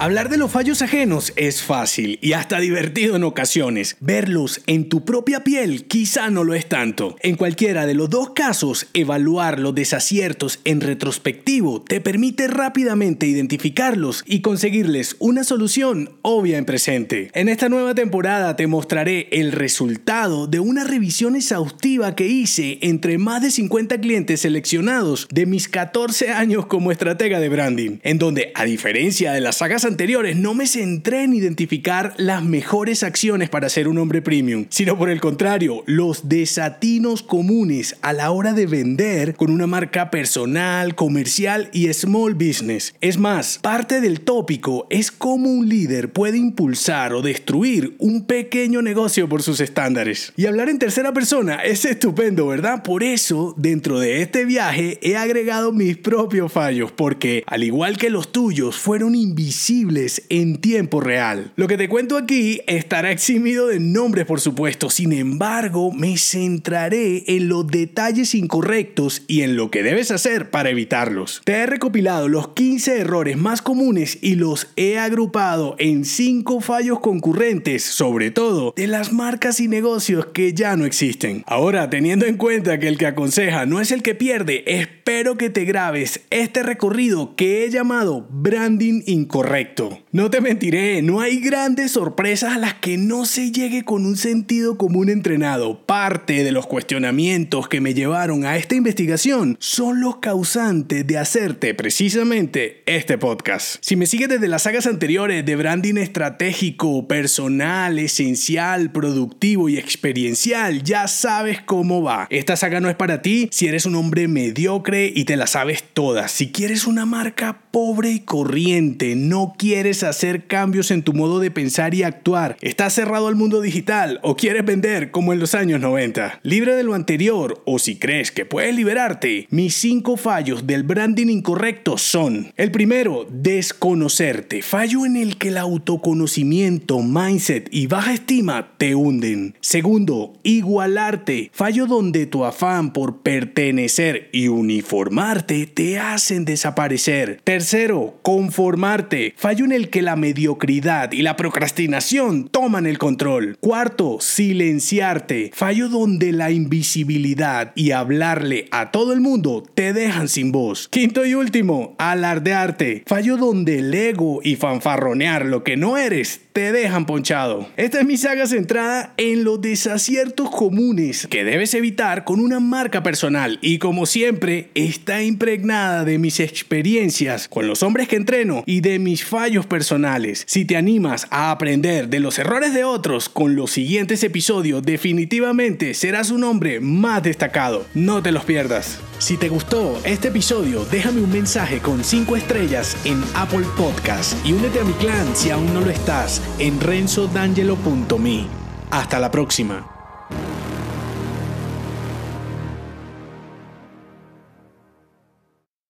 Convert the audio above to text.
Hablar de los fallos ajenos es fácil y hasta divertido en ocasiones. Verlos en tu propia piel quizá no lo es tanto. En cualquiera de los dos casos, evaluar los desaciertos en retrospectivo te permite rápidamente identificarlos y conseguirles una solución obvia en presente. En esta nueva temporada te mostraré el resultado de una revisión exhaustiva que hice entre más de 50 clientes seleccionados de mis 14 años como estratega de branding, en donde, a diferencia de las sagas anteriores no me centré en identificar las mejores acciones para ser un hombre premium, sino por el contrario, los desatinos comunes a la hora de vender con una marca personal, comercial y small business. Es más, parte del tópico es cómo un líder puede impulsar o destruir un pequeño negocio por sus estándares. Y hablar en tercera persona es estupendo, ¿verdad? Por eso, dentro de este viaje he agregado mis propios fallos, porque al igual que los tuyos, fueron invisibles en tiempo real. Lo que te cuento aquí estará eximido de nombres, por supuesto, sin embargo, me centraré en los detalles incorrectos y en lo que debes hacer para evitarlos. Te he recopilado los 15 errores más comunes y los he agrupado en 5 fallos concurrentes, sobre todo de las marcas y negocios que ya no existen. Ahora, teniendo en cuenta que el que aconseja no es el que pierde, espero que te grabes este recorrido que he llamado branding incorrecto. No te mentiré, no hay grandes sorpresas a las que no se llegue con un sentido común entrenado. Parte de los cuestionamientos que me llevaron a esta investigación son los causantes de hacerte precisamente este podcast. Si me sigues desde las sagas anteriores de branding estratégico, personal, esencial, productivo y experiencial, ya sabes cómo va. Esta saga no es para ti si eres un hombre mediocre y te la sabes todas. Si quieres una marca pobre y corriente, no quieres hacer cambios en tu modo de pensar y actuar, estás cerrado al mundo digital o quieres vender como en los años 90. Libre de lo anterior o si crees que puedes liberarte, mis cinco fallos del branding incorrecto son: el primero, desconocerte, fallo en el que el autoconocimiento, mindset y baja estima te hunden. Segundo, igualarte, fallo donde tu afán por pertenecer y uniformarte te hacen desaparecer. Tercero, conformarte, fallo en el que la mediocridad y la procrastinación toman el control. Cuarto, silenciarte, fallo donde la invisibilidad y hablarle a todo el mundo te dejan sin voz. Quinto y último, alardearte, fallo donde el ego y fanfarronear lo que no eres te dejan ponchado. Esta es mi saga centrada en los desaciertos comunes que debes evitar con una marca personal y como siempre está impregnada de mis experiencias con los hombres que entreno y de mis fallos personales. Si te animas a aprender de los errores de otros con los siguientes episodios, definitivamente serás un hombre más destacado. No te los pierdas. Si te gustó este episodio, déjame un mensaje con 5 estrellas en Apple Podcast y únete a mi clan si aún no lo estás en renzodangelo.me. Hasta la próxima.